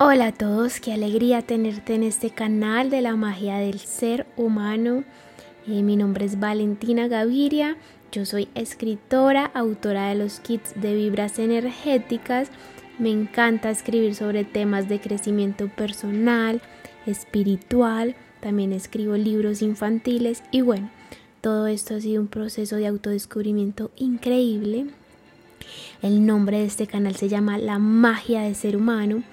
Hola a todos, qué alegría tenerte en este canal de la magia del ser humano. Eh, mi nombre es Valentina Gaviria, yo soy escritora, autora de los kits de vibras energéticas. Me encanta escribir sobre temas de crecimiento personal, espiritual, también escribo libros infantiles y bueno, todo esto ha sido un proceso de autodescubrimiento increíble. El nombre de este canal se llama La magia del ser humano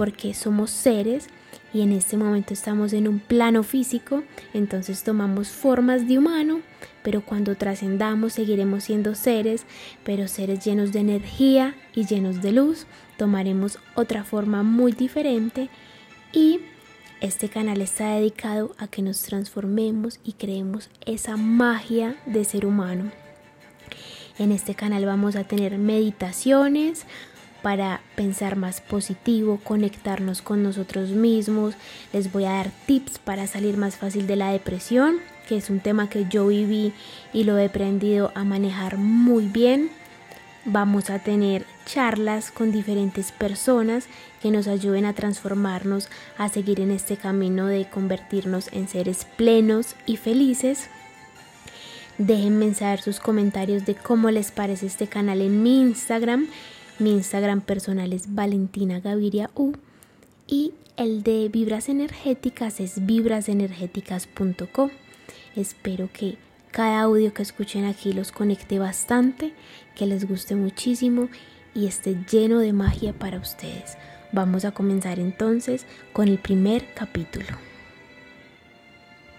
porque somos seres y en este momento estamos en un plano físico, entonces tomamos formas de humano, pero cuando trascendamos seguiremos siendo seres, pero seres llenos de energía y llenos de luz, tomaremos otra forma muy diferente y este canal está dedicado a que nos transformemos y creemos esa magia de ser humano. En este canal vamos a tener meditaciones, para pensar más positivo, conectarnos con nosotros mismos. Les voy a dar tips para salir más fácil de la depresión, que es un tema que yo viví y lo he aprendido a manejar muy bien. Vamos a tener charlas con diferentes personas que nos ayuden a transformarnos, a seguir en este camino de convertirnos en seres plenos y felices. Déjenme saber sus comentarios de cómo les parece este canal en mi Instagram mi Instagram personal es Valentina Gaviria U y el de Vibras Energéticas es vibrasenergéticas.com. Espero que cada audio que escuchen aquí los conecte bastante, que les guste muchísimo y esté lleno de magia para ustedes. Vamos a comenzar entonces con el primer capítulo.